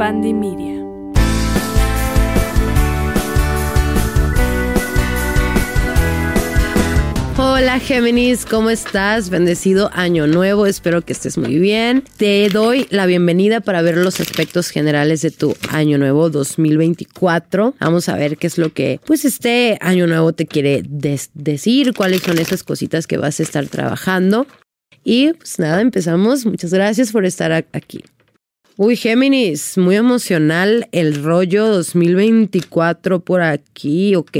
Pandemia. Hola Géminis, ¿cómo estás? Bendecido año nuevo, espero que estés muy bien. Te doy la bienvenida para ver los aspectos generales de tu año nuevo 2024. Vamos a ver qué es lo que pues este año nuevo te quiere decir, cuáles son esas cositas que vas a estar trabajando. Y pues nada, empezamos. Muchas gracias por estar aquí. Uy, Géminis, muy emocional el rollo 2024 por aquí, ok.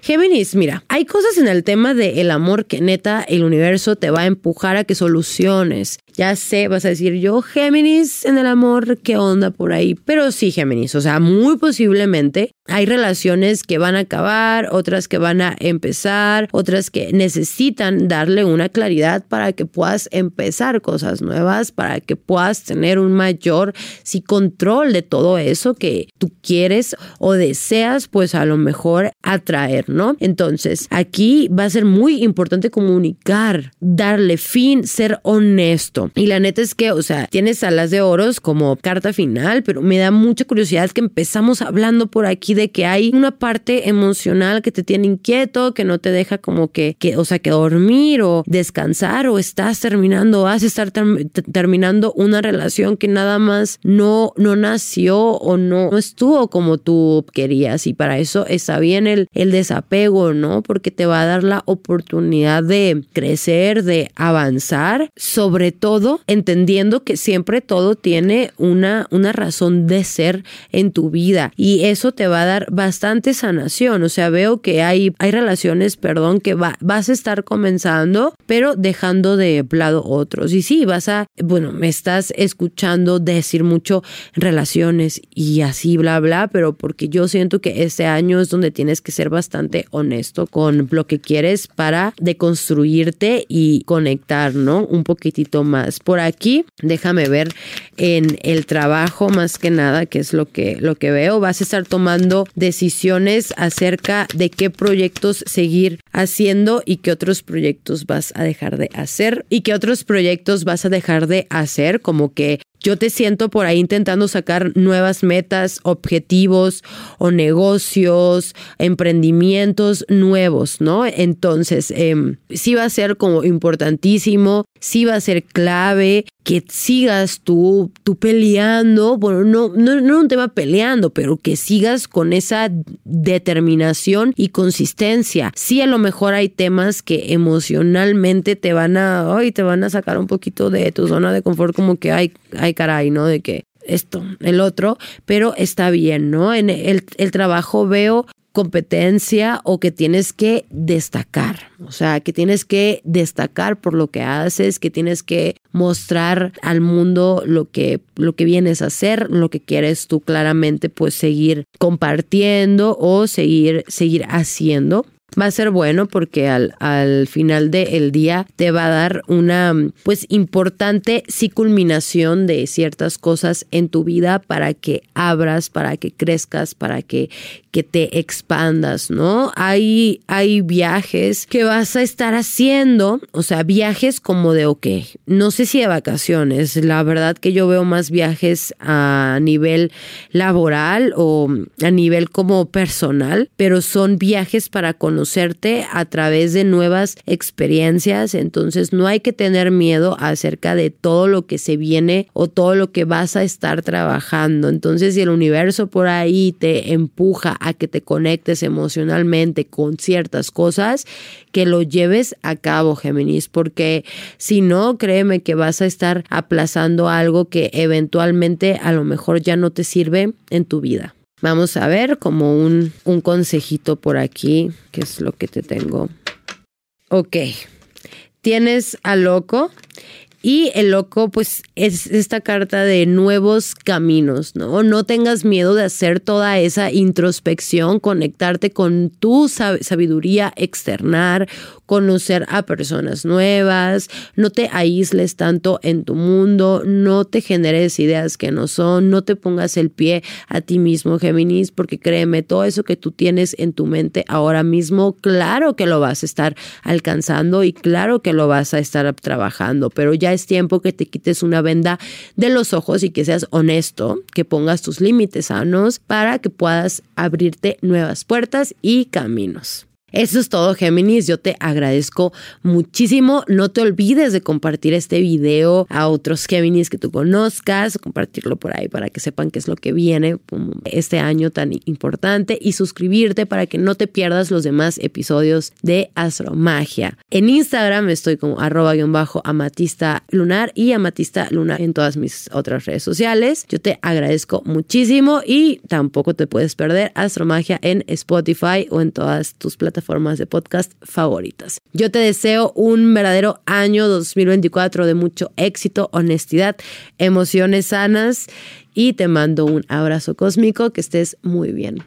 Géminis, mira, hay cosas en el tema del el amor que neta el universo te va a empujar a que soluciones. Ya sé, vas a decir yo, Géminis en el amor, ¿qué onda por ahí? Pero sí, Géminis, o sea, muy posiblemente hay relaciones que van a acabar, otras que van a empezar, otras que necesitan darle una claridad para que puedas empezar cosas nuevas, para que puedas tener un mayor sí, control de todo eso que tú quieres o deseas, pues a lo mejor atraer, ¿no? Entonces, aquí va a ser muy importante comunicar, darle fin, ser honesto. Y la neta es que, o sea, tienes alas de oros como carta final, pero me da mucha curiosidad que empezamos hablando por aquí de que hay una parte emocional que te tiene inquieto, que no te deja como que, que o sea, que dormir o descansar o estás terminando, vas a estar terminando una relación que nada más no, no nació o no, no estuvo como tú querías y para eso está bien el, el desapego, ¿no? Porque te va a dar la oportunidad de crecer, de avanzar, sobre todo entendiendo que siempre todo tiene una, una razón de ser en tu vida y eso te va a dar bastante sanación. O sea, veo que hay, hay relaciones, perdón, que vas a estar comenzando, pero dejando de lado otros. Y sí, vas a, bueno, me estás escuchando decir mucho relaciones y así, bla, bla, pero porque yo siento que este año es donde tienes que ser bastante honesto con lo que quieres para deconstruirte y conectar, ¿no? Un poquitito más. Por aquí, déjame ver en el trabajo más que nada, que es lo que, lo que veo, vas a estar tomando decisiones acerca de qué proyectos seguir haciendo y qué otros proyectos vas a dejar de hacer y qué otros proyectos vas a dejar de hacer, como que yo te siento por ahí intentando sacar nuevas metas, objetivos o negocios, emprendimientos nuevos, ¿no? Entonces, eh, sí va a ser como importantísimo, sí va a ser clave que sigas tú, tú peleando, bueno, no, no, no un tema peleando, pero que sigas con esa determinación y consistencia. Sí, a lo mejor hay temas que emocionalmente te van a, ay, te van a sacar un poquito de tu zona de confort, como que, ay, ay, caray, ¿no? De que esto, el otro, pero está bien, ¿no? En el, el trabajo veo competencia o que tienes que destacar, o sea, que tienes que destacar por lo que haces, que tienes que mostrar al mundo lo que lo que vienes a hacer, lo que quieres tú claramente pues seguir compartiendo o seguir seguir haciendo va a ser bueno porque al, al final del día te va a dar una pues importante sí culminación de ciertas cosas en tu vida para que abras, para que crezcas, para que, que te expandas, ¿no? Hay, hay viajes que vas a estar haciendo, o sea, viajes como de, ok, no sé si de vacaciones, la verdad que yo veo más viajes a nivel laboral o a nivel como personal, pero son viajes para conocer conocerte a través de nuevas experiencias, entonces no hay que tener miedo acerca de todo lo que se viene o todo lo que vas a estar trabajando. Entonces si el universo por ahí te empuja a que te conectes emocionalmente con ciertas cosas, que lo lleves a cabo, Géminis, porque si no, créeme que vas a estar aplazando algo que eventualmente a lo mejor ya no te sirve en tu vida. Vamos a ver como un, un consejito por aquí, que es lo que te tengo. Ok, tienes a loco y el loco, pues, es esta carta de nuevos caminos, ¿no? No tengas miedo de hacer toda esa introspección, conectarte con tu sabiduría, externar, conocer a personas nuevas, no te aísles tanto en tu mundo, no te generes ideas que no son, no te pongas el pie a ti mismo, Géminis, porque créeme, todo eso que tú tienes en tu mente ahora mismo, claro que lo vas a estar alcanzando y claro que lo vas a estar trabajando, pero ya es tiempo que te quites una venda de los ojos y que seas honesto, que pongas tus límites sanos para que puedas abrirte nuevas puertas y caminos. Eso es todo, Géminis. Yo te agradezco muchísimo. No te olvides de compartir este video a otros Géminis que tú conozcas, compartirlo por ahí para que sepan qué es lo que viene este año tan importante y suscribirte para que no te pierdas los demás episodios de Astromagia. En Instagram estoy como arroba bajo amatista lunar y amatista lunar en todas mis otras redes sociales. Yo te agradezco muchísimo y tampoco te puedes perder Astromagia en Spotify o en todas tus plataformas de podcast favoritas. Yo te deseo un verdadero año 2024 de mucho éxito, honestidad, emociones sanas y te mando un abrazo cósmico, que estés muy bien.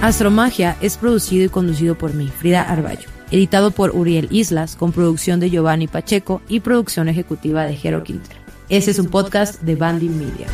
Astromagia es producido y conducido por mí, Frida Arballo. Editado por Uriel Islas, con producción de Giovanni Pacheco y producción ejecutiva de Jero Quinter. Ese es un podcast de Banding Media.